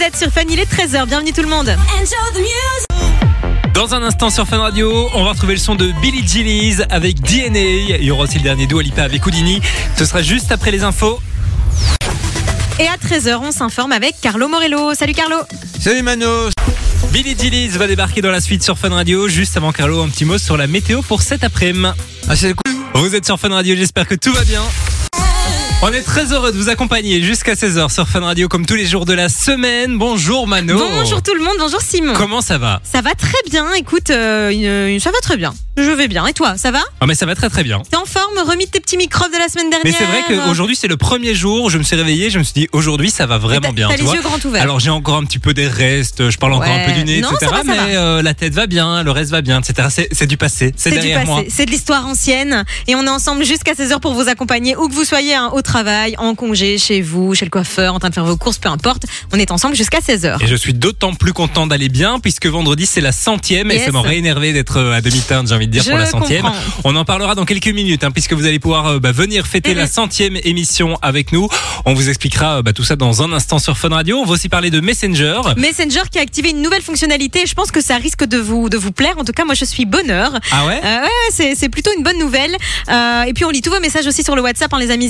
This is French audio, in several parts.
Vous êtes sur Fun, il est 13h. Bienvenue tout le monde. Dans un instant sur Fun Radio, on va retrouver le son de Billy Gillies avec DNA. Il y aura aussi le dernier Dua Lipa avec Houdini. Ce sera juste après les infos. Et à 13h, on s'informe avec Carlo Morello. Salut Carlo. Salut Mano Billy Gillies va débarquer dans la suite sur Fun Radio. Juste avant Carlo, un petit mot sur la météo pour cet après-midi. Ah c'est cool Vous êtes sur Fun Radio, j'espère que tout va bien. On est très heureux de vous accompagner jusqu'à 16h sur Fun Radio comme tous les jours de la semaine. Bonjour Mano. Bonjour tout le monde, bonjour Simon. Comment ça va? Ça va très bien, écoute, euh, une- une- ça va très bien. Je vais bien. Et toi, ça va? Ah mais ça va très très bien. T'es en forme? Remis de tes petits microbes de la semaine dernière Mais c'est vrai qu'aujourd'hui c'est le premier jour, je me suis réveillé, je me suis dit aujourd'hui ça va vraiment T'as- bien. T'as tu les vois. yeux grands ouverts. Alors j'ai encore un petit peu des restes, je parle encore un peu du nez, Non, etc. ça va, ça mais euh, la tête va bien, le reste va bien, etc. C'est- C'est du passé, c'est c'est du derrière moi. c'est de l'histoire ancienne et on est ensemble jusqu'à 16h pour vous accompagner où que vous soyez hein, au travail, en congé, chez vous, chez le coiffeur, en train de faire vos courses, peu importe. On est ensemble jusqu'à 16h. Et je suis d'autant plus content d'aller bien puisque vendredi c'est la centième et ça m'aurait énervé d'être euh, à demi-teinte, j'ai envie de dire, Je pour la centième. comprends. On en parlera dans quelques minutes hein, puisque vous allez pouvoir euh, bah, venir fêter Mhm. la centième émission avec nous. On vous expliquera euh, bah, tout ça dans un instant sur Fun Radio. On va aussi parler de Messenger. Messenger qui a activé une nouvelle fonctionnalité. Je pense que ça risque de vous de vous plaire. En tout cas, moi, je suis bonheur. Ah ouais? Euh, ouais, c'est plutôt une bonne nouvelle. Et puis on lit tous vos messages aussi sur le WhatsApp, hein, les amis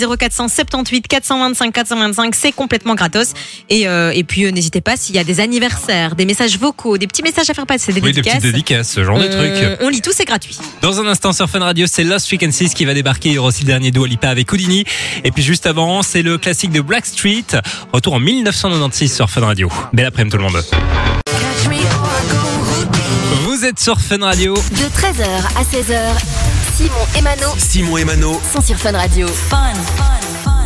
0478 425 425, c'est complètement gratos. Et, euh, et puis euh, n'hésitez pas s'il y a des anniversaires, des messages vocaux, des petits messages à faire passer, des Oui, des dédicaces. petites dédicaces, ce genre de on- trucs. On lit tout, c'est gratuit. Dans un instant sur Fun Radio, c'est Lost Frequencies qui va débarquer. Il y aura aussi le dernier Dua Lipa avec Houdini. Et puis juste avant, c'est le classique de Black Street. Retour en 1996 sur Fun Radio. Belle après-midi tout le monde. Vous êtes sur Fun Radio. De 13h à 16h, Simon et Mano Simon et Mano sont sur Fun Radio.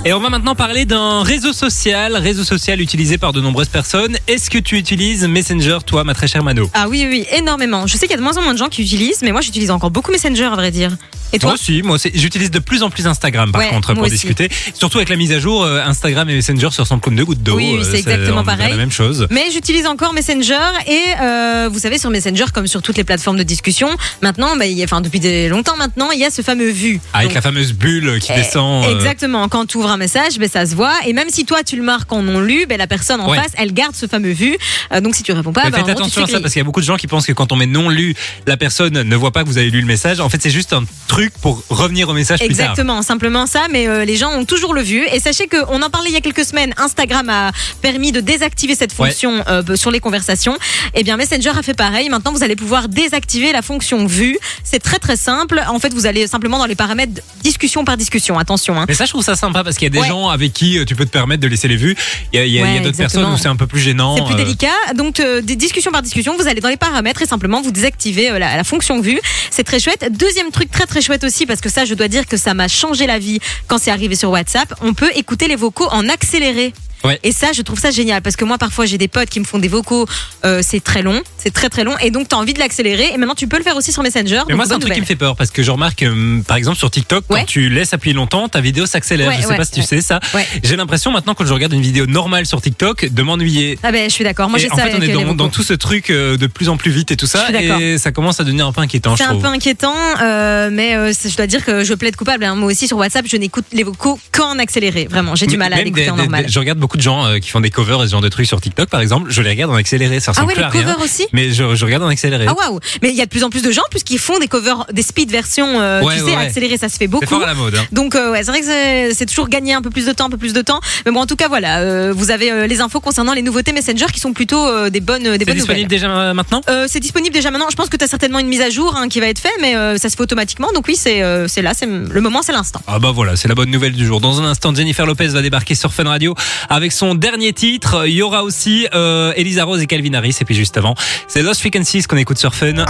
Et on va maintenant parler d'un réseau social, réseau social utilisé par de nombreuses personnes. Est-ce que tu utilises Messenger, toi, ma très chère Mano? Ah oui, oui, énormément. Je sais qu'il y a de moins en moins de gens qui utilisent, mais moi j'utilise encore beaucoup Messenger à vrai dire. Et toi Moi aussi, moi aussi. J'utilise de plus en plus Instagram par Ouais, contre moi pour discuter. Surtout avec la mise à jour, euh, Instagram et Messenger se ressemblent comme deux gouttes d'eau. Oui, oui, c'est Euh, exactement pareil. la même chose. Mais j'utilise encore Messenger et euh, vous savez sur Messenger comme sur toutes les plateformes de discussion, maintenant, bah, il y a- enfin depuis des- longtemps maintenant, il y a ce fameux vu. Avec Donc, la fameuse bulle qui eh, descend. euh, Exactement. Quand tu ouvres un message, ben, ça se voit. Et même si toi tu le marques en non lu, ben, la personne en Ouais. face, elle garde ce fameux vu. Euh, donc si tu réponds pas, en faites gros, attention à ça parce qu'il y a beaucoup de gens qui pensent que quand on met non lu, la personne ne voit pas que vous avez lu le message. En fait, c'est juste un truc pour revenir au message plus tard. Exactement, simplement ça, mais euh, les gens ont toujours le vu. Et sachez qu'on en parlait il y a quelques semaines, Instagram a permis de désactiver cette Ouais. fonction euh, sur les conversations. Et bien Messenger a fait pareil. Maintenant, vous allez pouvoir désactiver la fonction vue. C'est très très simple. En fait, vous allez simplement dans les paramètres discussion par discussion. Attention. Hein. Mais ça, je trouve ça sympa parce qu'il y a des Ouais. gens avec qui euh, tu peux te permettre de laisser les vues. Il y a, il y a- il y a Ouais, d'autres exactement. personnes où c'est un peu plus gênant. C'est plus euh, délicat. Donc, des discussions par discussion, vous allez dans les paramètres et simplement vous désactivez la, la fonction vue. C'est très chouette. Deuxième truc très très chouette aussi, parce que ça, je dois dire que ça m'a changé la vie quand c'est arrivé sur WhatsApp. On peut écouter les vocaux en accéléré. Ouais. Et ça, je trouve ça génial parce que moi, parfois, j'ai des potes qui me font des vocaux, euh, c'est très long, c'est très très long, et donc tu as envie de l'accélérer. Et maintenant, tu peux le faire aussi sur Messenger. Mais moi, c'est un truc qui me fait peur parce que je remarque, euh, par exemple, sur TikTok, quand tu laisses appuyer longtemps, ta vidéo s'accélère. Ouais, je sais pas si tu sais ça. J'ai l'impression maintenant, quand je regarde une vidéo normale sur TikTok, de m'ennuyer. Ah ben, je suis d'accord. Moi, j'ai en ça fait, on est dans, tout ce truc euh, de plus en plus vite et tout ça, et ça commence à devenir un peu inquiétant, C'est un peu inquiétant, euh, mais je dois dire que je plaide coupable. hein. Moi aussi sur WhatsApp, je n'écoute les vocaux qu'en accéléré. Vraiment, j'ai du mal à l'écouter en normal. je regarde beaucoup de gens euh, qui font des covers et ce genre de trucs sur TikTok, par exemple. Je les regarde en accéléré, ça Ah ressemble ouais, plus les à rien. covers aussi Mais je, je regarde en accéléré. Ah waouh Mais il y a de plus en plus de gens puisqu'ils font des covers, des speed versions, euh, Ouais, tu sais, ouais, ouais. accéléré, ça se fait beaucoup. fort à la mode. Hein. Donc euh, ouais, c'est vrai que c'est- c'est toujours gagner un peu plus de temps, un peu plus de temps. Mais bon, en tout cas, voilà, euh, vous avez euh, les infos concernant les nouveautés Messenger qui sont plutôt euh, des bonnes, des C'est bonnes disponible nouvelles. déjà euh, maintenant? Euh, c'est disponible déjà maintenant. Je pense que tu as certainement une mise à jour hein, qui va être faite, mais euh, ça se fait automatiquement. Donc oui, c'est euh, c'est là, c'est le moment, c'est l'instant. Ah bah voilà, c'est la bonne nouvelle du jour. Dans un instant, Jennifer Lopez va débarquer sur Fun Radio avec son dernier titre. Il y aura aussi euh, Elisa Rose et Calvin Harris. Et puis juste avant, c'est Lost Frequencies qu'on écoute sur Fun.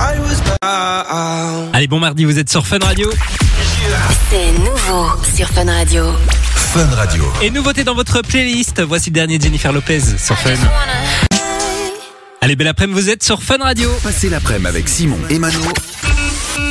Allez, bon mardi, vous êtes sur Fun Radio. C'est nouveau sur Fun Radio. Fun Radio Et nouveauté dans votre playlist, voici le dernier Jennifer Lopez sur Fun. Allez, belle après-midi, vous êtes sur Fun Radio. Passez l'après-midi avec Simon et Mano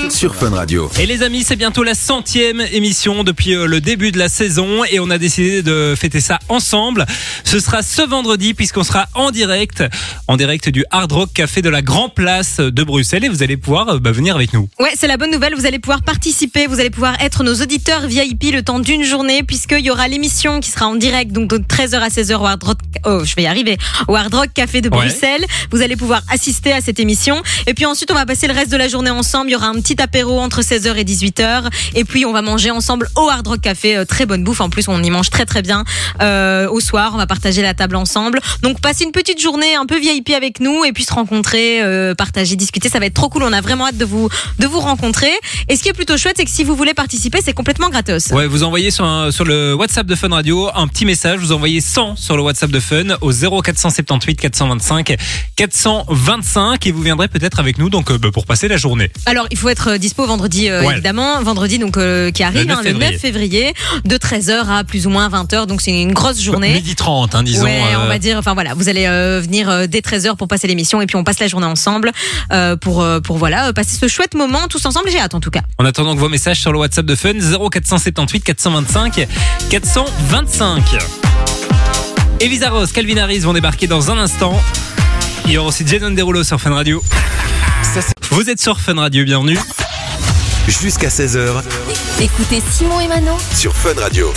sur Fun Radio. Et les amis, c'est bientôt la centième émission depuis euh, le début de la saison et on a décidé de fêter ça ensemble. Ce sera ce vendredi puisqu'on sera en direct, en direct du Hard Rock Café de la Grand Place de Bruxelles et vous allez pouvoir euh, bah, venir avec nous. Ouais, c'est la bonne nouvelle. Vous allez pouvoir participer, vous allez pouvoir être nos auditeurs VIP le temps d'une journée, puisqu'il y aura l'émission qui sera en direct, donc de 13h à 16h au Hard Rock. Oh, je vais y arriver. Au Hard Rock Café de Ouais. Bruxelles. Vous allez pouvoir assister à cette émission. Et puis ensuite, on va passer le reste de la journée ensemble. Il y aura un petit apéro entre 16h et 18h. Et puis, on va manger ensemble au Hard Rock Café. Euh, Très bonne bouffe. En plus, on y mange très très bien. Euh, au soir, on va partager la table ensemble. Donc, passer une petite journée un peu VIP avec nous et puis se rencontrer, euh, partager, discuter. Ça va être trop cool. On a vraiment hâte de vous, de vous rencontrer. Et ce qui est plutôt chouette, c'est que si vous voulez participer, c'est complètement gratos. Ouais, vous envoyez sur, un- sur le WhatsApp de Fun Radio un petit message. Vous envoyez 100 sur le WhatsApp de Fun au 0478 425 425 et vous viendrez peut-être avec nous donc euh, bah, pour passer la journée. Alors, il faut être euh, dispo vendredi, euh, Ouais. évidemment. Vendredi, donc, euh, qui arrive, Le 9 hein, le 9 février, de 13h à plus ou moins 20h. Donc, c'est une grosse journée. Midi 30, hein, disons. ouais, on euh, va dire. Enfin voilà, vous allez euh, venir euh, dès 13h pour passer l'émission et puis on passe la journée ensemble euh, pour euh, pour voilà euh, passer ce chouette moment tous ensemble. J'ai hâte en tout cas. En attendant que vos messages sur le WhatsApp de Fun 0478 425 425. Elisa Rose, Calvin Harris vont débarquer dans un instant. Il y aura aussi Jason Derulo sur Fun Radio. Ça, c'est Vous êtes sur Fun Radio, bienvenue. jusqu'à 16h Écoutez Simon et Mano sur Fun Radio.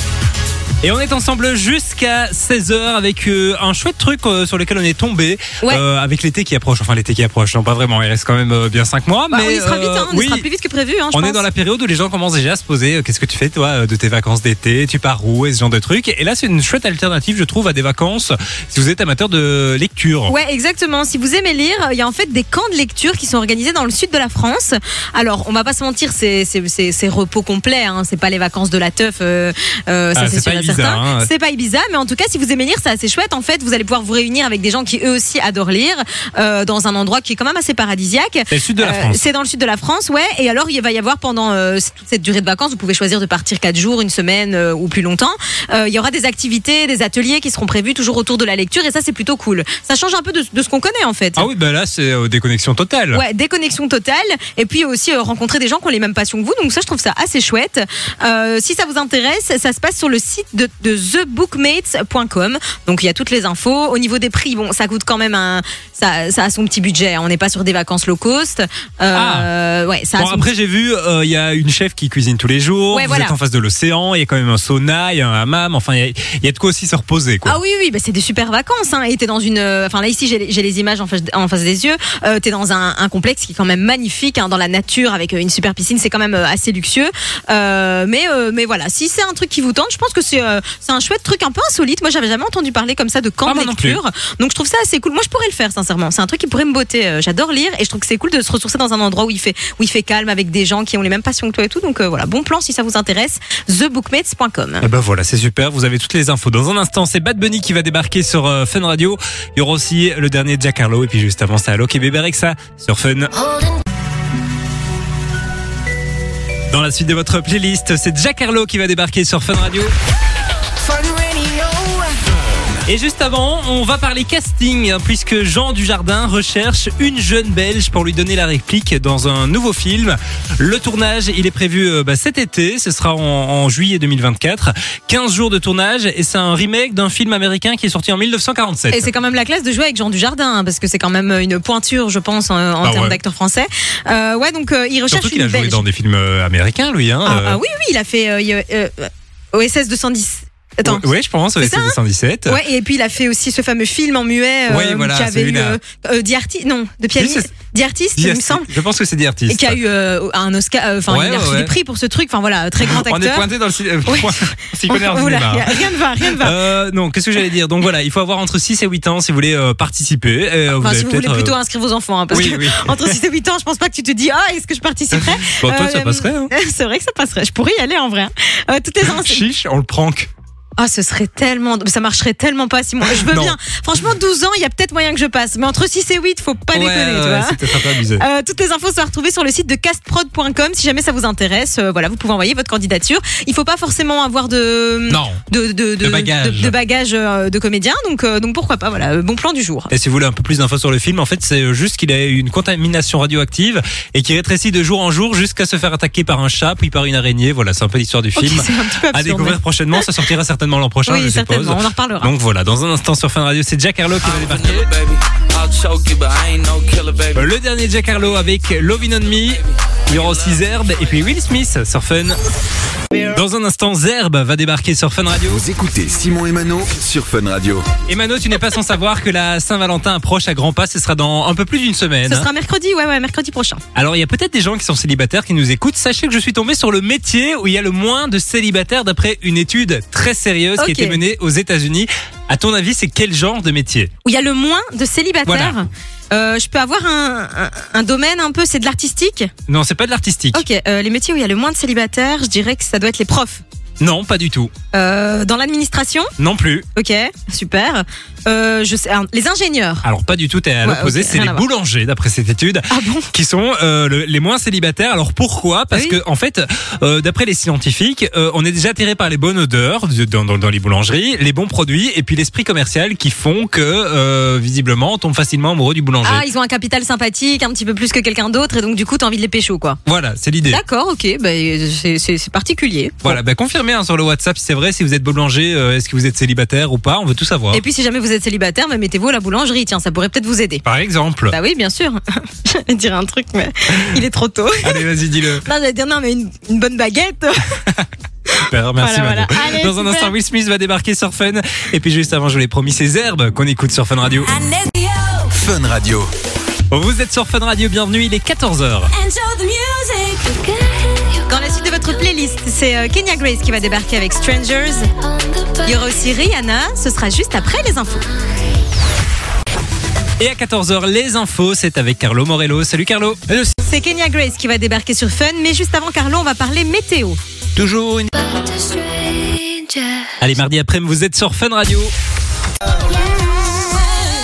Et on est ensemble jusqu'à 16h avec euh, un chouette truc euh, sur lequel on est tombé Ouais. euh, avec l'été qui approche. Enfin l'été qui approche, non pas vraiment, il reste quand même bien 5 mois. Bah, mais on y sera vite, hein, on y sera plus vite que prévu. Hein, on est dans la période où les gens commencent déjà à se poser qu'est-ce que tu fais toi de tes vacances d'été, tu pars où? Et ce genre de trucs. Et là c'est une chouette alternative je trouve à des vacances si vous êtes amateur de lecture. Ouais, exactement. Si vous aimez lire, il y a en fait des camps de lecture qui sont organisés dans le sud de la France. Alors, on va pas se mentir, c'est repos complet. Hein. C'est pas les vacances de la teuf. Ça Ah, c'est sûr hein. C'est pas Ibiza, mais en tout cas, si vous aimez lire, c'est assez chouette. En fait, vous allez pouvoir vous réunir avec des gens qui eux aussi adorent lire euh, dans un endroit qui est quand même assez paradisiaque. C'est le sud de la Euh, France. C'est dans le sud de la France, ouais. Et alors, il va y avoir pendant euh, toute cette durée de vacances, vous pouvez choisir de partir quatre jours, une semaine ou plus longtemps. Il y aura des activités, des ateliers qui seront prévus toujours autour de la lecture, et ça, c'est plutôt cool. Ça change un peu de, de ce qu'on connaît en fait. Ah oui bah là c'est déconnexion totale. Ouais, déconnexion totale. Et puis aussi rencontrer des gens qui ont les mêmes passions que vous. Donc ça, je trouve ça assez chouette. Si ça vous intéresse, ça se passe sur le site de, de thebookmates.com. Donc il y a toutes les infos. Au niveau des prix, bon, ça coûte quand même un, ça, ça a son petit budget. On n'est pas sur des vacances low cost. Euh, Ouais, ça Bon après j'ai vu euh, il y a une chef qui cuisine tous les jours. Ouais, vous voilà. êtes en face de l'océan, il y a quand même un sauna, il y a un hammam. Enfin il y a, il y a de quoi aussi se reposer quoi. Ah oui, oui, bah c'est des super vacances. Hein. Et t'es dans une. euh, Enfin là, ici, j'ai les- images en face, en face des yeux. Euh, t'es dans un, un complexe qui est quand même magnifique, hein, dans la nature, avec une super piscine. C'est quand même assez luxueux. Mais, mais voilà, si c'est un truc qui vous tente, je pense que c'est euh, c'est un chouette truc un peu insolite. Moi, j'avais jamais entendu parler comme ça de camp Ah, de lecture. Donc, je trouve ça assez cool. Moi, je pourrais le faire, sincèrement. C'est un truc qui pourrait me botter. Euh, J'adore lire et je trouve que c'est cool de se ressourcer dans un endroit où il fait, où il fait calme avec des gens qui ont les mêmes passions que toi et tout. Donc, euh, voilà, bon plan si ça vous intéresse. TheBookmates.com. Et ben voilà, c'est super. Vous avez toutes les infos. Dans un instant, c'est Bad Bunny qui va débarquer sur euh, Fun Radio. Il y aura aussi le dernier Jack Harlow. Et puis juste avant, c'est Alok et Bébé Rexa sur Fun. Dans la suite de votre playlist, c'est Jack Harlow qui va débarquer sur Fun Radio. Et juste avant, on va parler casting, hein, puisque Jean Dujardin recherche une jeune Belge pour lui donner la réplique dans un nouveau film. Le tournage, il est prévu euh, bah, cet été, ce sera en, en juillet 2024. 15 jours de tournage, et c'est un remake d'un film américain qui est sorti en 1947. Et c'est quand même la classe de jouer avec Jean Dujardin, hein, parce que c'est quand même une pointure, je pense, en, en Bah termes ouais. d'acteur français. Euh, ouais, donc euh, il recherche Surtout qu'il a joué Belge. dans des films euh, américains, lui. Hein, Ah, euh, ah oui, oui, il a fait euh, euh, OSS 210. Attends. Ouais, je pense, C'est c'est ça, hein 217. Ouais, et puis il a fait aussi ce fameux film en muet euh, Ouais, voilà, qui avait eu euh, euh, non, de pianiste, Dis- il me semble, Je pense que c'est des artistes. et qui a eu euh, un Oscar, euh, enfin Ouais, il a reçu des prix pour ce truc, enfin voilà, très grand On est acteur. pointé dans le cinéma. rien ne va, rien ne va. Euh, non, qu'est-ce que j'allais dire? Donc voilà, il faut avoir entre 6 et 8 ans si vous voulez participer. Et, vous Enfin, si vous voulez plutôt inscrire vos enfants, hein, parce oui, que oui. entre 6 et 8 ans, je pense pas que tu te dis, ah, est-ce que je participerais? Bon, toi, ça passerait. Hein. C'est vrai que ça passerait. Je pourrais y aller en vrai. hein. Toutes les ans, Chiche, on le prank. Ah, ce serait tellement. Ça marcherait tellement pas, Simon. Je veux Non. bien. Franchement, 12 ans, il y a peut-être moyen que je passe. Mais entre 6 et 8, faut pas Ouais, déconner, tu ouais, vois. un peu abusé. Euh, toutes les infos sont à retrouver sur le site de castprod.com si jamais ça vous intéresse. euh, voilà, vous pouvez envoyer votre candidature. Il faut pas forcément avoir de Non. de de, De bagages. de, de bagages, euh, de comédien. Donc euh, donc pourquoi pas. Voilà, euh, bon plan du jour. Et si vous voulez un peu plus d'infos sur le film, en fait, c'est juste qu'il a eu une contamination radioactive et qui rétrécit de jour en jour jusqu'à se faire attaquer par un chat puis par une araignée. Voilà, c'est un peu l'histoire du film. c'est un petit peu à absurde. découvrir prochainement, ça sortira certainement l'an prochain, oui, je suppose. certainement. On en reparlera. Donc voilà, dans un instant sur Fun Radio, c'est Jack Harlow qui va débarquer. Le dernier Jack Harlow avec Lovin' on Me. Il y aura aussi Zerb et puis Will Smith sur Fun. Dans un instant, Zerb va débarquer sur Fun Radio. Vous écoutez Simon et Mano sur Fun Radio. Et Mano, tu n'es pas sans savoir que la Saint-Valentin approche à grands pas. Ce sera dans un peu plus d'une semaine. Ce sera mercredi, ouais, ouais, mercredi prochain. Alors, il y a peut-être des gens qui sont célibataires qui nous écoutent. Sachez que je suis tombé sur le métier où il y a le moins de célibataires d'après une étude très sérieuse qui a été menée aux États-Unis. À ton avis, c'est quel genre de métier Où il y a le moins de célibataires. Voilà. Euh, je peux avoir un, un, un domaine un peu, c'est de l'artistique. Non, c'est pas de l'artistique. Ok, euh, les métiers où il y a le moins de célibataires, je dirais que ça doit être les profs. Non, pas du tout. Euh, dans l'administration, Non plus. ok, super. Euh, je sais, les ingénieurs. Alors pas du tout, t'es à Ouais, l'opposé, c'est les boulangers d'après cette étude. Ah bon qui sont euh, le- les moins célibataires. Alors pourquoi? Parce Oui. que en fait, euh, d'après les scientifiques, euh, on est déjà attiré par les bonnes odeurs de- dans, dans- dans les boulangeries, les bons produits et puis l'esprit commercial qui font que euh, visiblement on tombe facilement amoureux du boulanger. Ah, ils ont un capital sympathique, un petit peu plus que quelqu'un d'autre, et donc du coup, t'as envie de les pécho, quoi. Voilà, c'est l'idée. D'accord, ok, bah, c'est particulier. Voilà, bah, confirmez hein, sur le WhatsApp si c'est vrai, si vous êtes boulanger, euh, est-ce que vous êtes célibataire ou pas On veut tout savoir. Et puis, si jamais vous êtes célibataire, bah, mettez-vous à la boulangerie, tiens, ça pourrait peut-être vous aider. Par exemple. Bah oui, bien sûr. J'allais dire un truc, mais il est trop tôt. Allez, vas-y, dis-le. Non, j'allais dire non, mais une, une bonne baguette. Super, merci Voilà, Mano. voilà. Allez, Dans un instant, Will Smith va débarquer sur Fun. Et puis juste avant, je vous l'ai promis, ces herbes qu'on écoute sur Fun Radio. Fun Radio. Vous êtes sur Fun Radio, bienvenue, il est 14h. Dans la suite de votre playlist, c'est euh, Kenya Grace qui va débarquer avec Strangers. Il y aura aussi Rihanna, ce sera juste après les infos. Et à 14h, les infos, c'est avec Carlo Morello. Salut Carlo. C'est Kenya Grace qui va débarquer sur Fun, mais juste avant Carlo, on va parler météo. Toujours une... Allez, mardi après-midi, vous êtes sur Fun Radio.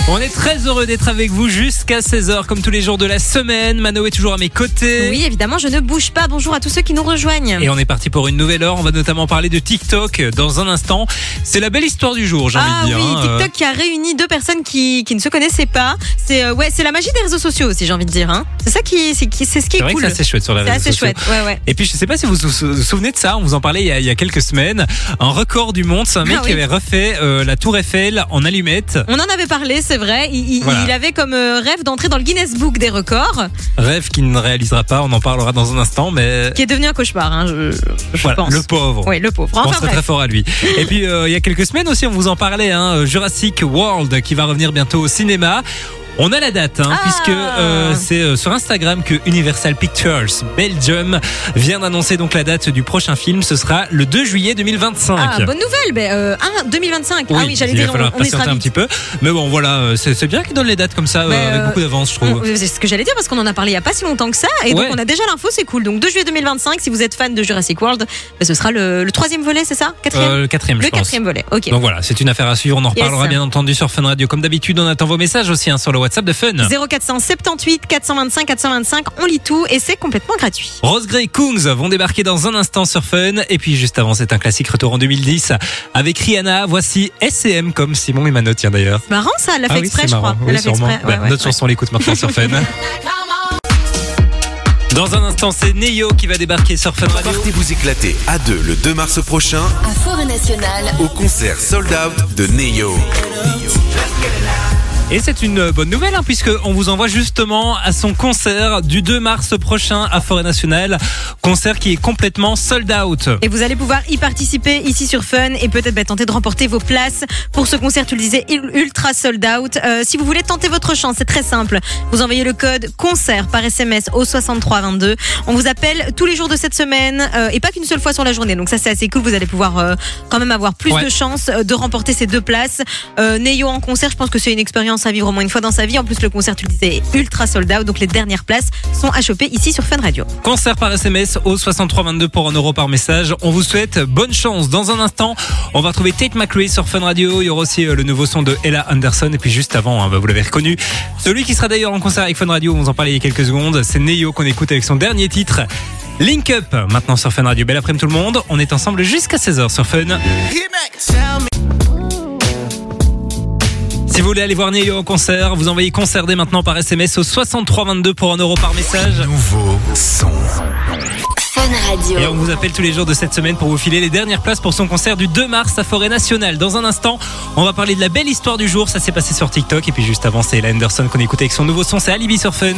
On est très heureux d'être avec vous jusqu'à 16h, comme tous les jours de la semaine. Mano est toujours à mes côtés. Oui, évidemment, je ne bouge pas. Bonjour à tous ceux qui nous rejoignent. Et on est parti pour une nouvelle heure. On va notamment parler de TikTok dans un instant. C'est la belle histoire du jour, j'ai Ah envie de oui, dire. hein. TikTok qui a réuni deux personnes qui, qui ne se connaissaient pas. C'est euh, ouais, c'est la magie des réseaux sociaux aussi, j'ai envie de dire. Hein. C'est ça qui, c'est ce qui est, vrai cool. c'est assez chouette sur les C'est réseaux assez sociaux. chouette. Ouais, ouais. Et puis je sais pas si vous vous sou- souvenez de ça, on vous en parlait il y a, il y a quelques semaines. Un record du monde, c'est un mec Ah qui oui. avait refait euh, la tour Eiffel en allumettes. On en avait parlé, c'est vrai. Il, il- Voilà. il avait comme euh, rêve d'entrer dans le Guinness Book des records, Rêve qu'il ne réalisera pas, on en parlera dans un instant, mais qui est devenu un cauchemar, hein, je, je voilà, pense. le pauvre. Oui, le pauvre. On Enfin serait bref. très fort à lui. Et puis euh, il y a quelques semaines aussi, on vous en parlait, hein, Jurassic World qui va revenir bientôt au cinéma. On a la date, hein, Ah. puisque euh, c'est euh, sur Instagram que Universal Pictures Belgium vient d'annoncer donc la date du prochain film. Ce sera le 2 juillet 2025. Ah, bonne nouvelle. Ben, euh, ah, 2025. ah oui, j'allais il dire, va falloir on, patienter un petit peu. Mais bon, voilà, euh, c'est bien qu'ils donnent les dates comme ça, euh, Mais, avec euh, beaucoup d'avance, je trouve. C'est ce que j'allais dire parce qu'on en a parlé il y a pas si longtemps que ça et donc on a déjà l'info, c'est cool. Donc 2 juillet 2025, si vous êtes fan de Jurassic World, ben, ce sera le, le troisième volet, c'est ça? Quatrième? Euh, le quatrième, je Le pense. quatrième volet. Ok. Donc voilà, c'est une affaire à suivre. On en Yes. reparlera bien entendu sur Fun Radio. Comme d'habitude, on attend vos messages aussi hein, sur le WhatsApp de Fun. 0478 425 425, on lit tout et c'est complètement gratuit. Rose Grey Kungs vont débarquer dans un instant sur Fun. Et puis juste avant, c'est un classique retour en 2010 avec Rihanna. Voici SCM comme Simon et Mano, tiens d'ailleurs. Marrant ça, elle l'a fait Ah oui, exprès, c'est je crois. marrant. Elle Oui, l'a fait sûrement. exprès. Bah, ouais, ouais, notre ouais. chanson, on l'écoute maintenant sur Fun. Dans un instant, c'est Neo qui va débarquer sur Fun Radio. Partez vous éclater à deux le 2 mars prochain À Forêt Nationale, au concert sold out de Neo. Et c'est une bonne nouvelle hein, puisque on vous envoie justement à son concert du 2 mars prochain à Forêt Nationale, concert qui est complètement sold out. Et vous allez pouvoir y participer ici sur Fun et peut-être bah, tenter de remporter vos places pour ce concert, tu le disais, ul- ultra sold out. Euh, si vous voulez tenter votre chance, c'est très simple. Vous envoyez le code concert par SMS au 6322. On vous appelle tous les jours de cette semaine euh, et pas qu'une seule fois sur la journée. Donc ça c'est assez cool. Vous allez pouvoir euh, quand même avoir plus Ouais. de chances de remporter ces deux places. Neyo en concert, je pense que c'est une expérience chance à vivre au moins une fois dans sa vie. En plus, le concert, tu le disais, est ultra sold out. Donc, les dernières places sont à choper ici sur Fun Radio. Concert par SMS au 6322 pour 1 euro par message. On vous souhaite bonne chance. Dans un instant, on va retrouver Tate McRae sur Fun Radio. Il y aura aussi euh, le nouveau son de Ella Anderson. Et puis juste avant, hein, bah, vous l'avez reconnu, celui qui sera d'ailleurs en concert avec Fun Radio, on vous en parlait il y a quelques secondes, c'est Neo qu'on écoute avec son dernier titre. Link Up, maintenant sur Fun Radio. Belle après-midi tout le monde. On est ensemble jusqu'à 16h sur Fun. Si vous voulez aller voir Neo en concert, vous envoyez concert dès maintenant par SMS au 6322 pour 1 euro par message. Nouveau son. Fun Radio. Et on vous appelle tous les jours de cette semaine pour vous filer les dernières places pour son concert du 2 mars à Forêt Nationale. Dans un instant, on va parler de la belle histoire du jour. Ça s'est passé sur TikTok. Et puis juste avant, c'est Ella Anderson qu'on écoute avec son nouveau son. C'est Alibi sur Fun.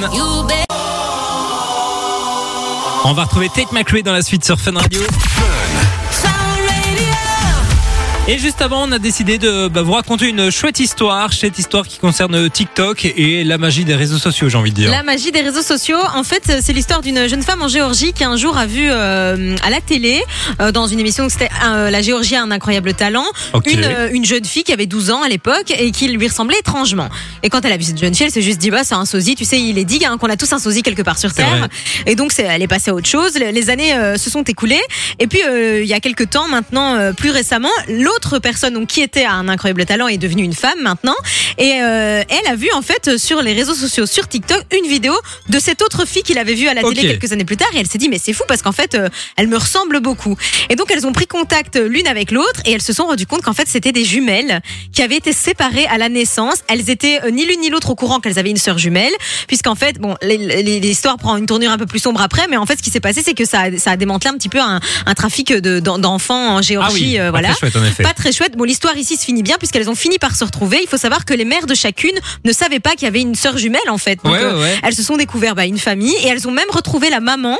On va retrouver Tate McRae dans la suite sur Fun Radio. Et juste avant, on a décidé de bah, vous raconter une chouette histoire, chouette histoire qui concerne TikTok et la magie des réseaux sociaux, j'ai envie de dire. La magie des réseaux sociaux, en fait, c'est l'histoire d'une jeune femme en Géorgie qui un jour a vu euh, à la télé, euh, dans une émission, c'était euh, La Géorgie a un incroyable talent, Ok. une, euh, une jeune fille qui avait 12 ans à l'époque et qui lui ressemblait étrangement. Et quand elle a vu cette jeune fille, elle s'est juste dit, bah, c'est un sosie, tu sais, il est dit hein, qu'on a tous un sosie quelque part sur Terre. Et donc, elle est passée à autre chose. Les, années euh, se sont écoulées. Et puis, euh, il y a quelques temps, maintenant, euh, plus récemment, l'autre personne donc, qui était à un incroyable talent est devenue une femme maintenant. Et euh, elle a vu, en fait, sur les réseaux sociaux, sur TikTok, une vidéo de cette autre fille qu'il avait vue à la télé Ok. quelques années plus tard. Et elle s'est dit, mais c'est fou parce qu'en fait, euh, elle me ressemble beaucoup. Et donc, elles ont pris contact l'une avec l'autre et elles se sont rendues compte qu'en fait, c'était des jumelles qui avaient été séparées à la naissance. Elles étaient euh, ni l'une ni l'autre au courant qu'elles avaient une sœur jumelle, puisqu'en fait, bon, l'histoire prend une tournure un peu plus sombre après, mais en fait, ce qui s'est passé, c'est que ça, a- ça a démantelé un petit peu un, un trafic de- d'en- d'enfants en ah Géorgie. oui, euh, pas voilà. chouette en effet. Pas très chouette. Bon, l'histoire ici se finit bien puisqu'elles ont fini par se retrouver. Il faut savoir que les mères de chacune ne savaient pas qu'il y avait une sœur jumelle en fait. Donc, Ouais, euh, ouais, ouais. elles se sont découvertes bah, une famille et elles ont même retrouvé la maman.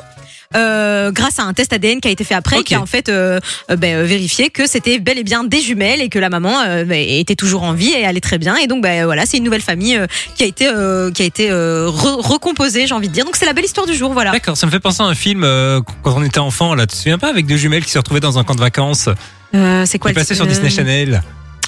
euh, grâce à un test ADN qui a été fait après, Ok. qui a en fait euh, euh, vérifié que c'était bel et bien des jumelles et que la maman euh, ben, était toujours en vie et allait très bien. Et donc ben, voilà, c'est une nouvelle famille qui a été euh, qui a été euh, re- recomposée, j'ai envie de dire. Donc c'est la belle histoire du jour, voilà. D'accord, ça me fait penser à un film euh, quand on était enfant, là, tu te souviens pas, avec deux jumelles qui se retrouvaient dans un camp de vacances, Euh, c'est quoi le- passait sur Disney Channel.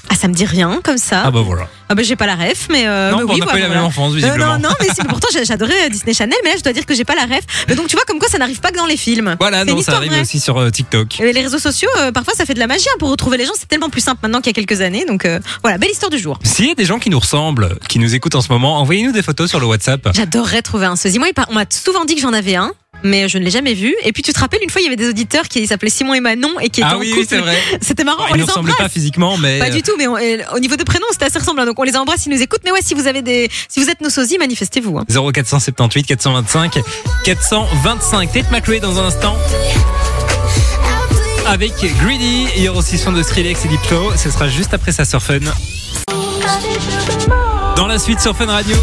Ah, ça me dit rien comme ça. Ah bah voilà. Ah bah j'ai pas la ref, mais, euh, non, mais bah, oui, on n'a pas eu voilà, la même enfance, Euh, visiblement. non, non, mais pourtant j'adorais euh, Disney Channel, mais là je dois dire que j'ai pas la ref. Mais donc tu vois comme quoi ça n'arrive pas que dans les films. Voilà, non, ça arrive vraie. aussi sur euh, TikTok. Et les réseaux sociaux, parfois ça fait de la magie hein, pour retrouver les gens. C'est tellement plus simple maintenant qu'il y a quelques années. Donc voilà, belle histoire du jour. S'il y a des gens qui nous ressemblent, qui nous écoutent en ce moment, envoyez-nous des photos sur le WhatsApp. J'adorerais trouver un sosie. Moi, on m'a souvent dit que j'en avais un. Mais je ne l'ai jamais vu. Et puis tu te rappelles, une fois, il y avait des auditeurs qui s'appelaient Simon et Manon et qui étaient Ah en oui, couple. oui, c'est vrai. C'était marrant. on Ils ne embrasse. pas physiquement, mais. Pas du tout, mais on- euh, au niveau de prénom, c'était assez ressemblant. Donc on les embrasse, ils nous écoutent. Mais ouais, si vous avez des, si vous êtes nos sosies, manifestez-vous. hein. 0478 425 425. Tate McRae dans un instant. Avec Greedy, il y aura aussi son de Skrillex et Diplo. Ce sera juste après ça sur Fun. Dans la suite sur Fun Radio,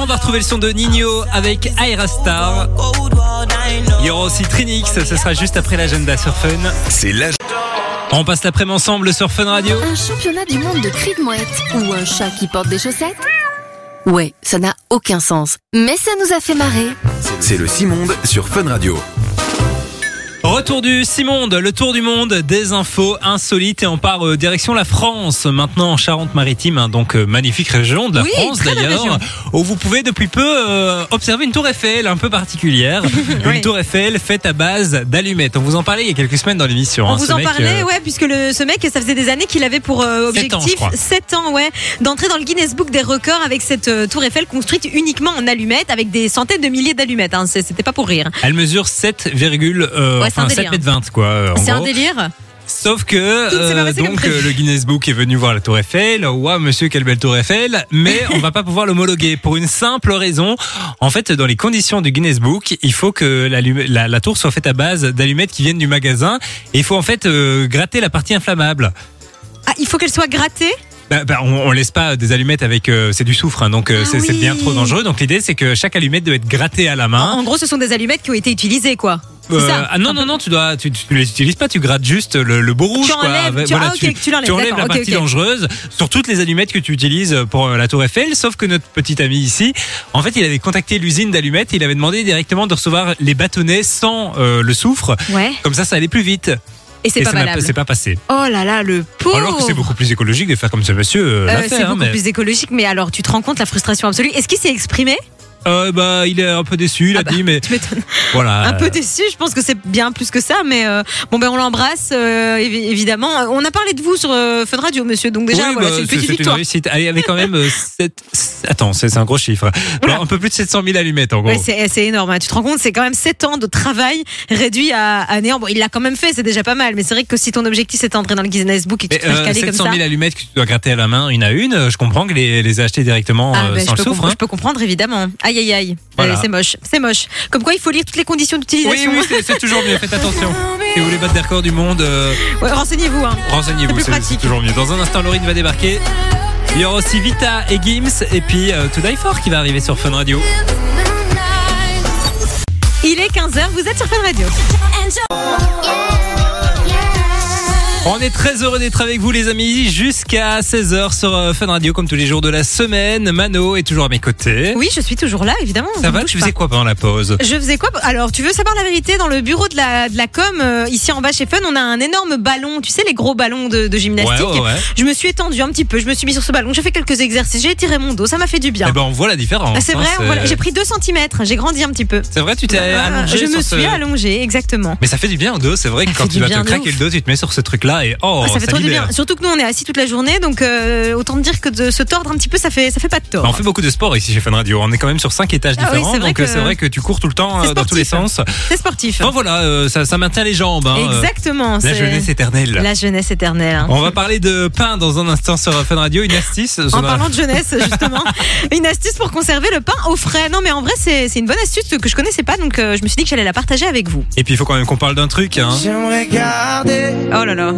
on va retrouver le son de Nino avec Aira Star. Il y aura aussi Trinix, ce sera juste après l'agenda sur Fun. C'est l'âge. On passe l'après-midi ensemble sur Fun Radio. Un championnat du monde de cris de mouette ou un chat qui porte des chaussettes? Ouais, ça n'a aucun sens. Mais ça nous a fait marrer. C'est le Simonde sur Fun Radio. Retour du Simonde, le tour du monde des infos insolites et on part euh, direction la France, maintenant en Charente-Maritime, hein, donc euh, magnifique région de la Oui, France très belle d'ailleurs, où vous pouvez depuis peu euh, observer une tour Eiffel un peu particulière, une Oui. tour Eiffel faite à base d'allumettes. On vous en parlait il y a quelques semaines dans l'émission. On hein, vous ce en mec, parlait, euh, ouais, puisque le, ce mec, ça faisait des années qu'il avait pour euh, Sept ans, je objectif, crois. 7 ans, ouais, d'entrer dans le Guinness Book des records avec cette euh, tour Eiffel construite uniquement en allumettes, avec des centaines de milliers d'allumettes. Hein, C'est- C'était pas pour rire. Elle mesure 7, euh, Ouais, c'est un enfin, 7 délire. mètres 20 quoi. euh, C'est un délire. Sauf que euh, donc euh, le Guinness Book est venu voir la Tour Eiffel. Waouh, monsieur, quelle belle Tour Eiffel Mais on va pas pouvoir l'homologuer pour une simple raison. En fait, dans les conditions du Guinness Book, il faut que la, la tour soit faite à base d'allumettes qui viennent du magasin. Et il faut en fait euh, gratter la partie inflammable. Ah, il faut qu'elle soit grattée? Bah, bah, on, on laisse pas des allumettes avec euh, c'est du soufre, hein, donc euh, Ah c'est oui. bien trop dangereux. Donc l'idée c'est que chaque allumette doit être grattée à la main. En gros, ce sont des allumettes qui ont été utilisées, quoi. Euh, ça. ah non non non, tu dois tu, tu les utilises pas, tu grattes juste le, le beau rouge Tu enlèves, tu- ah, tu enlèves la partie dangereuse sur toutes les allumettes que tu utilises pour la Tour Eiffel, sauf que notre petit ami ici, en fait, il avait contacté l'usine d'allumettes, il avait demandé directement de recevoir les bâtonnets sans le soufre. Ouais. Comme ça, ça allait plus vite. Et c'est pas valable. c'est pas passé. Oh là là, le pauvre. Alors que c'est beaucoup plus écologique de faire comme ce monsieur euh, Euh, fait. c'est hein, beaucoup mais- plus écologique, mais alors tu te rends compte la frustration absolue? Est-ce qu'il s'est exprimé? Euh, bah, il est un peu déçu, il a Ah bah, dit, mais Tu m'étonnes. voilà. Un peu déçu, je pense que c'est bien plus que ça, mais euh, bon ben on l'embrasse euh, évi- évidemment. On a parlé de vous sur Fun Radio, monsieur, donc déjà Oui, voilà, bah, c'est une petite victoire. réussite. Elle avait quand même euh, sept- Attends, c'est un gros chiffre. Un peu plus de 700 000 allumettes en gros. Ouais, c'est énorme. hein. Tu te rends compte, c'est quand même 7 ans de travail réduit à, à néant. Bon, il l'a quand même fait, c'est déjà pas mal. Mais c'est vrai que si ton objectif c'est d'entrer dans le Guinness Book et que Mais, tu te fais caler comme 700 ça. 000 allumettes que tu dois gratter à la main une à une, je comprends que les, les acheter directement Ah, ben, sans le peux soufre. hein. je peux comprendre évidemment. Aïe aïe aïe. Voilà. C'est moche, c'est moche. Comme quoi, il faut lire toutes les conditions Oui, d'utilisation. oui, c'est- c'est toujours mieux, faites attention. Si vous voulez battre des records du monde, euh, Ouais, Renseignez-vous. Hein. renseignez-vous, c'est toujours mieux. Dans un instant, Laurine va débarquer. Il y aura aussi Vita et Gims, et puis euh, To Die For qui va arriver sur Fun Radio. Il est 15h, vous êtes sur Fun Radio. On est très heureux d'être avec vous les amis jusqu'à 16h sur euh, Fun Radio comme tous les jours de la semaine. Mano est toujours à mes côtés. Oui, je suis toujours là, évidemment. Ça va, tu pas. faisais quoi pendant la pause? Je faisais quoi Alors, tu veux savoir la vérité? Dans le bureau de la, de la com, euh, ici en bas chez Fun, on a un énorme ballon. Tu sais, les gros ballons de, de gymnastique. Ouais, ouais, ouais. Je me suis étendue un petit peu. Je me suis mis sur ce ballon. J'ai fait quelques exercices. J'ai étiré mon dos. Ça m'a fait du bien. Eh ben on voit la différence. Ah, c'est hein, vrai, j'ai pris 2 cm. J'ai grandi un petit peu. C'est vrai, tu t'es Euh, allongé je me suis ce- allongée, exactement. Mais ça fait du bien au dos, c'est vrai que Ça quand tu vas te craquer ouf. le dos, tu te mets sur ce et oh, Ah, ça fait trop du bien. Surtout que nous, on est assis toute la journée, donc euh, autant te dire que de se tordre un petit peu, ça fait, ça fait pas de tort. Bah, on fait beaucoup de sport ici chez Fun Radio. On est quand même sur cinq étages Ah oui, différents, c'est vrai donc que- euh, c'est vrai que tu cours tout le temps euh, dans tous les sportif. sens. C'est sportif. Enfin voilà, euh, ça, ça maintient les jambes. hein, Exactement. La c'est- jeunesse éternelle. La jeunesse éternelle. hein. On va parler de pain dans un instant sur Fun Radio, une astuce. En parlant de jeunesse, justement, une astuce pour conserver le pain au frais. Non, mais en vrai, c'est c'est une bonne astuce que je connaissais pas, donc euh, je me suis dit que j'allais la partager avec vous. Et puis il faut quand même qu'on parle d'un truc. Hein. Oh là là.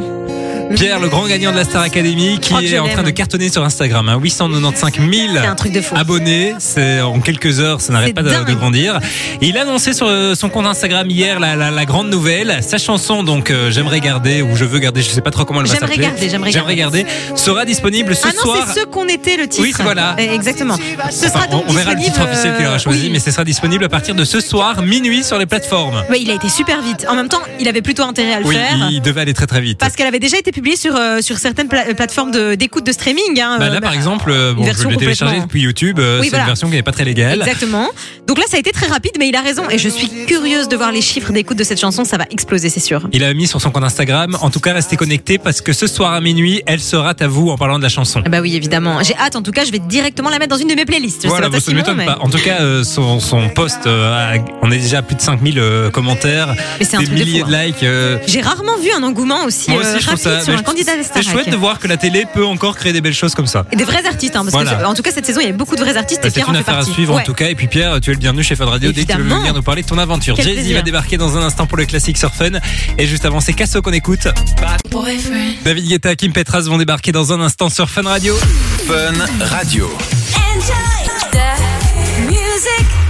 Pierre, le grand gagnant de la Star Academy, qui Oh, est en train de cartonner sur Instagram. Hein, 895 000 C'est un truc de fou. abonnés. C'est en quelques heures, ça n'arrête pas de, grandir. Il a annoncé sur euh, son compte Instagram hier la, la, la grande nouvelle. Sa chanson, donc euh, j'aimerais garder ou je veux garder, je sais pas trop comment elle va J'aimerais s'appeler. garder, j'aimerais garder, sera disponible ce ah non, soir. c'est ce qu'on était le titre. Oui, voilà. Eh, Exactement. Ce Enfin, sera donc on, verra le titre officiel qu'il aura euh, choisi, oui. mais ce sera disponible à partir de ce soir, minuit, sur les plateformes. Ouais, il a été super vite. En même temps, il avait plutôt intérêt à le Oui, faire. il devait aller très très vite. Parce qu'elle avait déjà été publiée sur, euh, sur certaines pla- euh, plateformes d'écoute de, streaming. Hein, Bah euh, là, par bah, exemple, euh, bon, je l'ai téléchargé complètement- depuis YouTube. euh, Oui, c'est voilà. une version qui n'est pas très légale. Exactement. Donc là, ça a été très rapide, mais il a raison. Et je suis curieuse de voir les chiffres d'écoute de cette chanson. Ça va exploser, c'est sûr. Il a mis sur son compte Instagram. En tout cas, restez connectés parce que ce soir à minuit, elle sera à vous en parlant de la chanson. Ah Bah oui, évidemment. J'ai hâte. En tout cas, je vais directement la mettre dans une de mes playlists. Je Voilà, pas ça m'étonne mais... pas. En tout cas, euh, son, son post, euh, on est déjà à plus de 5000 euh, commentaires, Mais c'est un des truc de milliers de, hein. likes. euh, J'ai rarement vu un engouement aussi, aussi, je trouve rapide ça. sur mais un je- candidat des C'est chouette de voir que la télé peut encore créer des belles choses comme ça. Et des vrais artistes, hein, parce Voilà. que en tout cas cette saison il y avait beaucoup de vrais artistes Bah, et C'est en une fait affaire à suivre en tout cas. Et puis Pierre, tu es le bienvenu chez Fun Radio dès que tu veux venir nous parler de ton aventure. Quel Jay-Z plaisir. va débarquer dans un instant pour le classique sur Fun. Et juste avant, c'est Casso qu'on écoute. David Guetta, Kim Petras vont débarquer dans un instant sur Fun Radio. Fun Radio.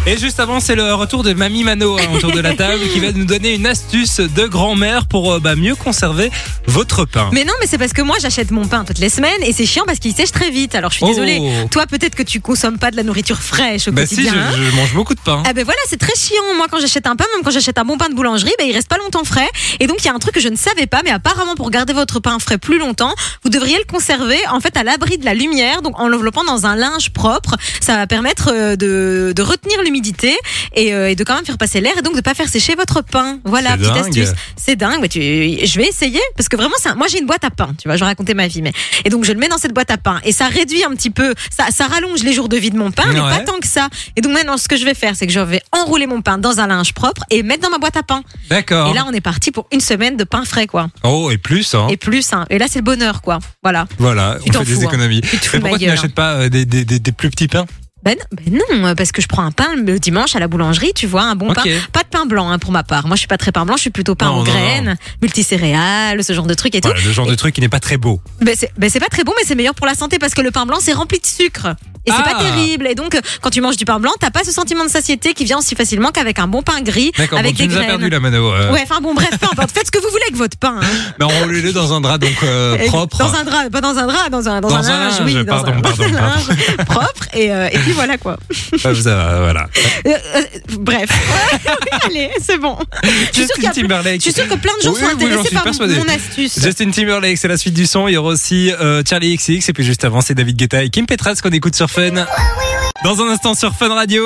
Et juste avant, c'est le retour de Mamie Mano hein, autour de la table qui va nous donner une astuce de grand-mère pour euh, bah, mieux conserver votre pain. Mais non, mais c'est parce que moi j'achète mon pain toutes les semaines et c'est chiant parce qu'il sèche très vite. Alors je suis Oh. désolée. Toi peut-être que tu consommes pas de la nourriture fraîche au Bah si, quotidien. hein. je, je mange beaucoup de pain. Ah ben voilà, c'est très chiant. Moi, quand j'achète un pain, même quand j'achète un bon pain de boulangerie, ben il reste pas longtemps frais. Et donc il y a un truc que je ne savais pas, mais apparemment pour garder votre pain frais plus longtemps, vous devriez le conserver en fait à l'abri de la lumière, donc en l'enveloppant dans un linge propre. Ça va permettre euh, de, de retenir l'humidité et, euh, et de quand même faire passer l'air et donc de pas faire sécher votre pain. Voilà, petite dingue. astuce. C'est dingue. Mais tu, je vais essayer parce que vraiment, un- moi j'ai une boîte à pain. Tu vois, je vais raconter ma vie, mais et donc je le mets dans cette boîte à pain et ça réduit un petit peu, ça, ça rallonge les jours de vie de mon pain, mais pas tant que ça. Et donc maintenant, ce que je vais faire, c'est que je vais enrouler mon pain dans un linge propre et mettre dans ma boîte à pain. D'accord. Et là, on est parti pour une semaine de pain frais, quoi. Oh, et plus, hein. Et plus, hein. Et là, c'est le bonheur, quoi. Voilà. Voilà, Tu on fait des hein. économies. Tu te fous Mais pourquoi tu n'achètes pas euh, des, des, des, des plus petits pains? Ben, ben non, parce que je prends un pain le dimanche à la boulangerie, tu vois, un bon pain. Pas de pain blanc, hein, pour ma part. Moi, je suis pas très pain blanc, je suis plutôt pain Non, en non, graines, multicéréales, ce genre de trucs et tout. Voilà, le genre de truc qui n'est pas très beau. Ben, c'est ben, c'est pas très bon, mais c'est meilleur pour la santé parce que le pain blanc, c'est rempli de sucre. Et c'est Ah. pas terrible. Et donc, euh, quand tu manges du pain blanc, t'as pas ce sentiment de satiété qui vient aussi facilement qu'avec un bon pain gris, avec bon, tu des as graines. perdu là, Mano. euh. Ouais, enfin bon, bref, peu importe. Faites ce que vous voulez avec votre pain. hein. Mais enroulez-le dans un drap donc euh, propre. Dans un drap, pas dans un drap, dans un, dans Dans un linge, oui, dans un, pardon, pardon. linge propre. Et, euh, et puis voilà quoi. Ah, ça va, voilà. Euh, euh, bref. Allez, c'est bon. Je suis Justin Timberlake. je suis sûre que plein de gens Oui, sont oui, j'en intéressés suis par persuadé. mon astuce. Justin Timberlake, c'est la suite du son. Il y aura aussi euh, Charlie XX et puis juste avant, c'est David Guetta et Kim Petras qu'on écoute sur Fun. Dans un instant sur Fun Radio,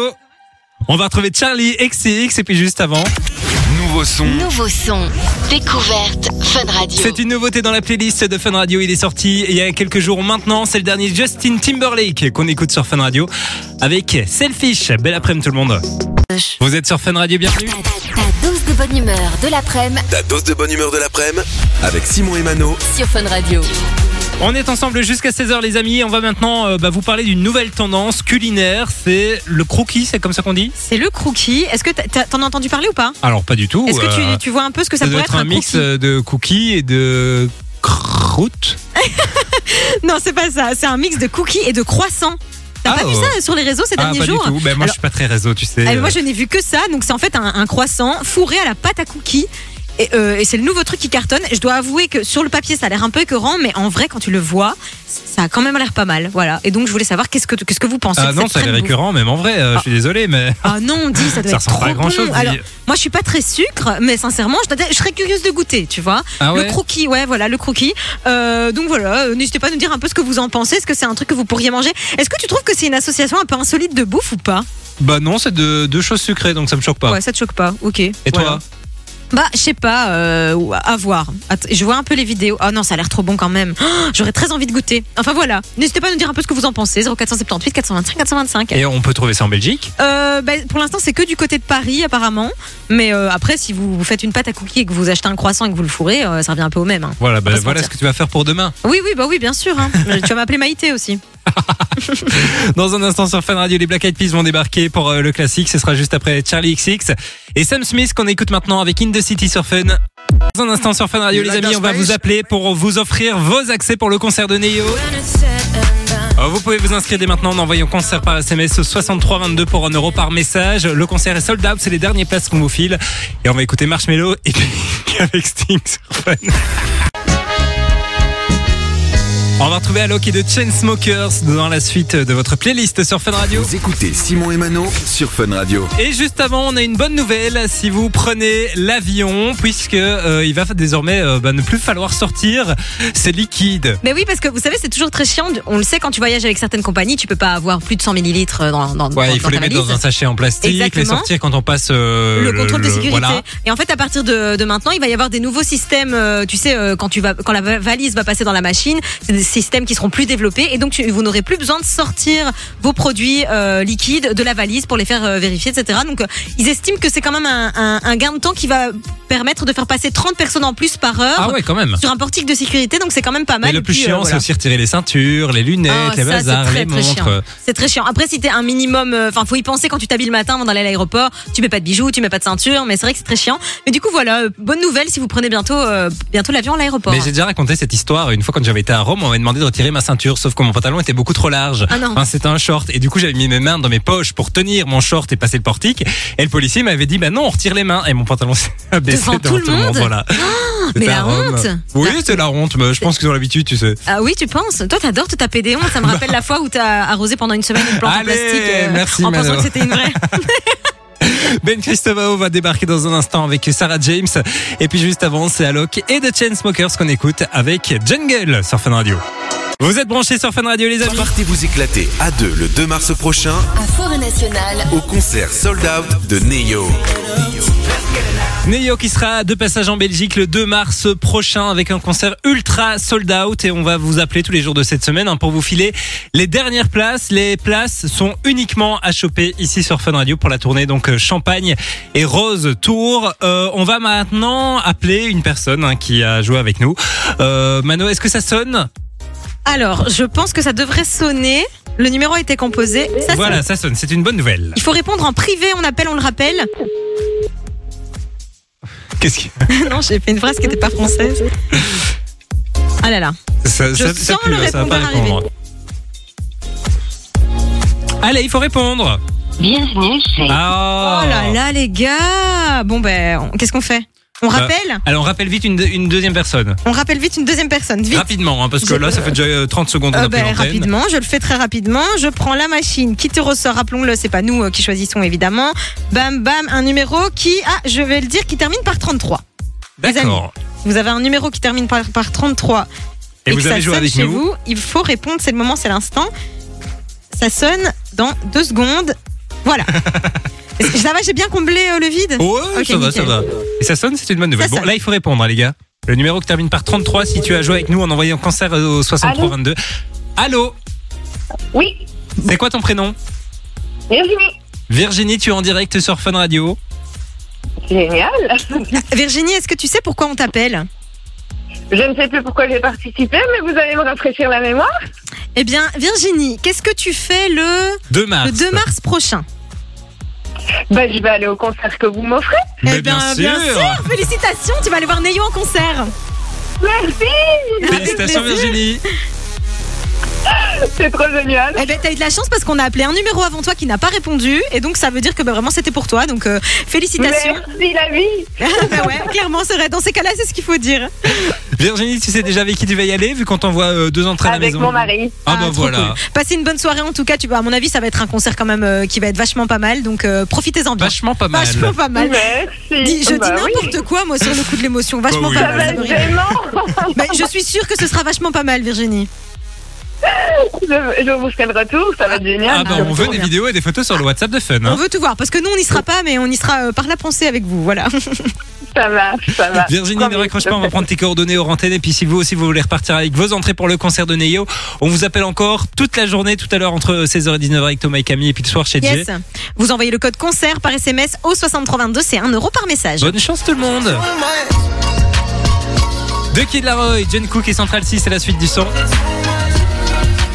on va retrouver Charlie XX et puis juste avant, Nouveau son. Nouveau son. Découverte Fun Radio. c'est une nouveauté dans la playlist de Fun Radio. Il est sorti il y a quelques jours maintenant. C'est le dernier Justin Timberlake qu'on écoute sur Fun Radio avec Selfish. Belle après-midi tout le monde. Vous êtes sur Fun Radio, bienvenue. Ta, ta dose de bonne humeur de l'après-midi Ta dose de bonne humeur de l'après-midi avec Simon et Mano. sur Fun Radio. On est ensemble jusqu'à 16h les amis. On va maintenant euh, bah, vous parler d'une nouvelle tendance culinaire. C'est le croquis, c'est comme ça qu'on dit C'est le crookie. Est-ce que t'en as entendu parler ou pas Alors pas du tout. Est-ce que euh, tu, tu vois un peu ce que ça, ça doit pourrait être un mix euh, de cookies et de croûte. Non, c'est pas ça. C'est un mix de cookies et de croissants. T'as Ah, pas vu ouais. ça sur les réseaux ces Ah derniers pas jours du tout. Ben, moi Alors- je suis pas très réseau, tu sais. Eh, moi, je n'ai vu que ça. Donc, c'est en fait un, un croissant fourré à la pâte à cookies. Et, euh, et c'est le nouveau truc qui cartonne. Je dois avouer que sur le papier, ça a l'air un peu écœurant, mais en vrai, quand tu le vois, ça a quand même l'air pas mal. Voilà. Et donc, je voulais savoir qu'est-ce que, qu'est-ce que vous pensez Ah de non, cette ça a l'air récurrent, même en vrai. euh, Je suis désolé, mais Ah non, dis, ça doit ça être ressemble trop pas à grand chose. bon. Alors, moi, je suis pas très sucre, mais sincèrement, je, serais curieuse de goûter, tu vois. Ah le ouais croquis, ouais, voilà, le croquis. Euh, donc voilà, euh, n'hésitez pas à nous dire un peu ce que vous en pensez. Est-ce que c'est un truc que vous pourriez manger? Est-ce que tu trouves que c'est une association un peu insolite de bouffe ou pas? Bah non, c'est de- deux choses sucrées, donc ça me choque pas. Ouais, ça te choque pas. Ok. Et toi Bah, je sais pas, euh, à voir. Att- je vois un peu les vidéos. Oh non, ça a l'air trop bon quand même. Oh, J'aurais très envie de goûter. Enfin voilà, n'hésitez pas à nous dire un peu ce que vous en pensez. 0478 425 425. Et on peut trouver ça en Belgique? Euh, bah, pour l'instant, c'est que du côté de Paris apparemment. Mais euh, après, si vous, vous faites une pâte à cookies et que vous achetez un croissant et que vous le fourrez, ça revient un peu au même. hein. Voilà, bah, voilà ce que tu vas faire pour demain. Oui, oui, bah oui, bien sûr. hein. tu vas m'appeler Maïté aussi. Dans un instant sur Fun Radio, les Black Eyed Peas vont débarquer pour euh, le classique. Ce sera juste après Charlie XX et Sam Smith qu'on écoute maintenant avec In the City sur Fun. Dans un instant sur Fun Radio, les amis, on va vous appeler pour vous offrir vos accès pour le concert de Neo. Euh, Vous pouvez vous inscrire dès maintenant en envoyant concert par SMS au 6322 pour 1 euro par message. Le concert est sold out, c'est les dernières places qu'on vous file. Et on va écouter Marshmello et puis avec Sting sur Fun. On va retrouver Alok et de Chainsmokers dans la suite de votre playlist sur Fun Radio. Vous écoutez Simon et Mano sur Fun Radio. Et juste avant, on a une bonne nouvelle. Si vous prenez l'avion, puisque euh, il va désormais euh, bah, ne plus falloir sortir, c'est liquide. Mais oui, parce que vous savez, c'est toujours très chiant. On le sait, quand tu voyages avec certaines compagnies, tu peux pas avoir plus de 100 millilitres dans, dans, Ouais, dans- il faut dans les mettre dans un sachet en plastique, les Exactement. sortir quand on passe euh, le contrôle de sécurité. Voilà. Et en fait, à partir de, de maintenant, il va y avoir des nouveaux systèmes. euh, tu sais, euh, quand tu vas, quand la va- valise va passer dans la machine, c'est systèmes qui seront plus développés et donc tu- vous n'aurez plus besoin de sortir vos produits euh, liquides de la valise pour les faire euh, vérifier, etc. Donc, euh, ils estiment que c'est quand même un, un- un gain de temps qui va permettre de faire passer 30 personnes en plus par heure. Ah ouais, quand même. Sur un portique de sécurité, donc c'est quand même pas mal. Mais le plus puis, chiant, voilà. c'est aussi retirer les ceintures, les lunettes, Ah, les bazars, c'est très, les très montres. chiant. C'est très chiant. Après, si t'es un minimum, enfin, faut y penser quand tu t'habilles le matin avant d'aller à l'aéroport. Tu mets pas de bijoux, tu mets pas de ceinture, mais c'est vrai que c'est très chiant. Mais du coup, voilà, bonne nouvelle si vous prenez bientôt, bientôt l'avion à l'aéroport. Mais j'ai déjà raconté cette histoire une fois quand j'avais été à Rome, on m'avait demandé de retirer ma ceinture, sauf que mon pantalon était beaucoup trop large. Ah non. Enfin, c'était un short et du coup j'avais mis mes mains dans mes poches pour tenir mon short et passer le portique. Et le policier m'avait dit bah non, on retire les mains et mon pantalon s'est abaissé Devant tout le monde Voilà. mais C'était à la honte. Oui, c'est la honte, mais je pense qu'ils ont l'habitude, tu sais. Ah oui, tu penses Toi, t'adores te taper des hontes. Ça me rappelle la fois où t'as arrosé pendant une semaine une plante en Allez, plastique euh, merci, en pensant que c'était une vraie. Ben Christovao va débarquer dans un instant avec Sarah James. Et puis juste avant, c'est Alok et The Chainsmokers qu'on écoute avec Jungle sur Fun Radio. Vous êtes branchés sur Fun Radio, les amis. Partez vous éclater à deux le 2 mars prochain À Forêt Nationale, au concert sold out de Neo. Neo qui sera de passage en Belgique le 2 mars prochain avec un concert ultra sold out et on va vous appeler tous les jours de cette semaine hein, pour vous filer les dernières places. Les places sont uniquement à choper ici sur Fun Radio pour la tournée donc euh, Champagne et Rose Tour. Euh, on va maintenant appeler une personne hein, qui a joué avec nous. Euh, Mano, est-ce que ça sonne? Alors, je pense que ça devrait sonner. Le numéro a été composé. Ça Voilà, sonne. ça sonne. C'est une bonne nouvelle. Il faut répondre en privé. On appelle, on le rappelle. Qu'est-ce qui non, j'ai fait une phrase qui n'était pas française. Ah là là. ça, Je ça- ça sens pue, le là, ça va pas répondeur répondre. Allez, il faut répondre. Bienvenue chez Ah. Oh là là, les gars. Bon, ben, on- qu'est-ce qu'on fait? On Bah, rappelle Alors, on rappelle vite une, une deuxième personne. On rappelle vite une deuxième personne. Vite. Rapidement, hein, parce que là, ça fait déjà euh, 30 secondes qu'on Euh, a pris ben, rapidement, je le fais très rapidement. Je prends la machine qui te ressort, rappelons-le, c'est pas nous euh, qui choisissons évidemment. Bam bam, un numéro qui, ah, je vais le dire, qui termine par 33. les D'accord. Vous avez un numéro qui termine par, par 33 Et, que vous ça avez joué avec chez nous. vous, il faut répondre, c'est le moment, c'est l'instant. Ça sonne dans deux secondes. Voilà. Ça va, j'ai bien comblé euh, le vide Ouais, Ok, ça va, ça nickel. va. Et ça sonne, c'est une bonne nouvelle. Ça Bon, sonne. là, il faut répondre, hein, les gars. Le numéro qui termine par 33, si tu as joué avec nous en envoyant cancer au 6322. Allô Oui, C'est quoi ton prénom Virginie. Virginie, tu es en direct sur Fun Radio. Génial. Virginie, est-ce que tu sais pourquoi on t'appelle Je ne sais plus pourquoi j'ai participé, mais vous allez me rafraîchir la mémoire. Eh bien, Virginie, qu'est-ce que tu fais le, 2 mars. le 2 mars prochain Bah, je vais aller au concert que vous m'offrez. Mais Eh bien, ben, sûr. bien sûr, félicitations, tu vas aller voir Neyo en concert. Merci. Félicitations. Virginie. C'est trop génial. Eh ben, t'as eu de la chance parce qu'on a appelé un numéro avant toi qui n'a pas répondu, et donc ça veut dire que ben, vraiment c'était pour toi. Donc euh, félicitations. Merci la vie. Ben ouais, clairement, c'est vrai. Dans ces cas-là, c'est ce qu'il faut dire. Virginie, tu sais déjà avec qui tu vas y aller vu qu'on t'envoie euh, deux entrées à la Avec maison mon mari. Ah, bah voilà. cool. Passez une bonne soirée en tout cas. Tu vois, à mon avis, ça va être un concert quand même euh, qui va être vachement pas mal. Donc euh, profitez-en bien. Vachement pas mal. Vachement pas mal. Merci. Dis- je Bah dis oui. n'importe quoi moi sur le coup de l'émotion. Vachement Bah oui. pas mal. Mais je suis sûre que ce sera vachement pas mal, Virginie. Je, je vous ferai le retour, ça va être génial. Ah bah Ah, on veut des vidéos et des photos sur le WhatsApp de Fun. On Hein. veut tout voir parce que nous on n'y sera pas, mais on y sera euh, par la pensée avec vous. Voilà. Ça marche, ça va. Virginie, ne Promis, raccroche pas, on va prendre tes coordonnées aux antennes et puis si vous aussi vous voulez repartir avec vos entrées pour le concert de Neo, on vous appelle encore toute la journée tout à l'heure entre 16h et 19h avec Thomas et Camille et puis le soir chez Jay. Yes. Vous envoyez le code concert par SMS au 6322, c'est 1 euro par message. Bonne chance tout le monde. De Kid Laroi, John Cook et Central 6, c'est la suite du son.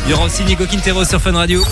Il y aura aussi Nico Quintero sur Fun Radio.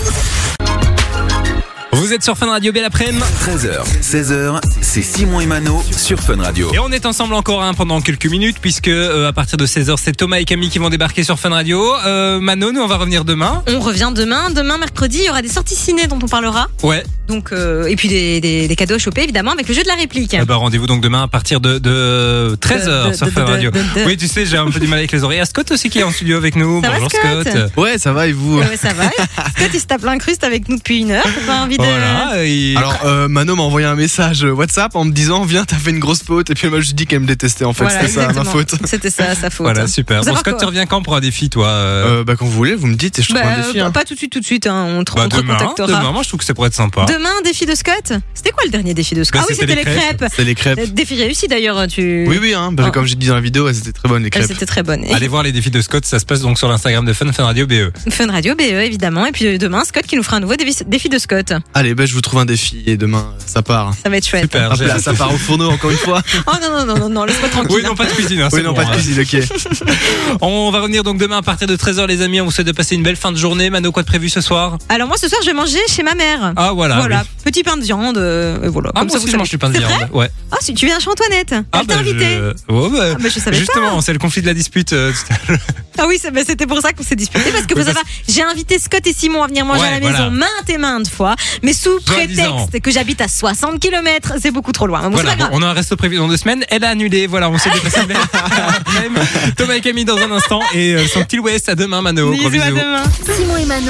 Vous êtes sur Fun Radio, belle après-midi. 13h, 16h, c'est Simon et Mano sur Fun Radio. Et on est ensemble encore hein, pendant quelques minutes puisque euh, à partir de 16h c'est Thomas et Camille qui vont débarquer sur Fun Radio. Euh, Mano, nous on va revenir demain. On revient demain. Demain, mercredi, il y aura des sorties ciné dont on parlera. Ouais. Donc, euh, et puis des, des- des cadeaux à choper, évidemment, avec le jeu de la réplique. Ben, rendez-vous donc demain à partir de, de 13h De- de- sur de- Fun de- Radio. de- de- Oui, tu sais, j'ai un peu du mal avec les oreilles. Il y a Scott aussi qui est en studio avec nous. Ça va, Bonjour Scott Ouais, ça va et vous Ouais, ça va. Scott, il se tape l'incruste avec nous depuis une heure. Pas envie de. Voilà. et- Alors, euh, Mano m'a envoyé un message WhatsApp en me disant Viens, t'as fait une grosse faute. Et puis, elle m'a juste dit qu'elle me détestait en fait. Voilà, C'était ça, ma faute. C'était ça, sa faute. Voilà, super. Bon, Scott, tu reviens quand pour un défi, toi euh, Euh, bah, quand vous voulez, vous me dites et je trouve Bah, un défi. euh, hein. Pas tout de suite, tout de suite. hein, On te, bah, on te demain, demain, moi je trouve que ça pourrait être sympa. Demain, défi de Scott? C'était quoi le dernier défi de Scott? Bah, Ah oui, c'était c'était les crêpes. C'est les crêpes. Euh, Défi réussi d'ailleurs, tu. Oui, oui, hein, bah, Oh. comme j'ai dit dans la vidéo, elles étaient très bonnes les crêpes. C'était très bonne. Et Allez voir les défis de Scott, ça se passe donc sur l'Instagram de Fun Fun Radio BE. Fun Radio, BE évidemment. Et puis euh, demain, Scott qui nous fera un nouveau défi, défi de Scott. Allez, bah, je vous trouve un défi et demain, ça part. Ça va être chouette. Super. Hop là, ça part au fourneau encore une fois. Oh non, non, non, non, non laisse-moi tranquille. Oui, non, pas de cuisine. Hein, oui, non, bon, pas de hein. cuisine, ok. On va revenir donc demain à partir de 13h, les amis. On vous souhaite de passer une belle fin de journée. Mano, quoi de prévu ce soir? Alors moi, ce soir, je vais manger chez ma mère. Ah, voilà. voilà, oui. petit pain de viande. euh, et voilà. Ah, Comme moi ça, aussi, vous je mange du pain de C'est viande. Ouais. Ah, si tu viens chez Antoinette. Elle Ah, t'a bah, invité. je... ouais, bah, Ah, bah, je savais Justement, c'est le conflit de la dispute. euh, tout à l'heure. Ah oui, c'est- c'était pour ça qu'on s'est disputé parce que Oui, vous savez, j'ai invité Scott et Simon à venir manger Ouais, à la voilà. maison maintes et maintes fois, mais sous prétexte que j'habite à 60 km, c'est beaucoup trop loin. Bon, Voilà, bon, on a un resto prévu dans deux semaines. Elle a annulé. Voilà, on s'est déplacé. Thomas et Camille dans un instant. Et euh, son petit West à demain, Mano. Gros Bisous, à demain. Simon et Mano.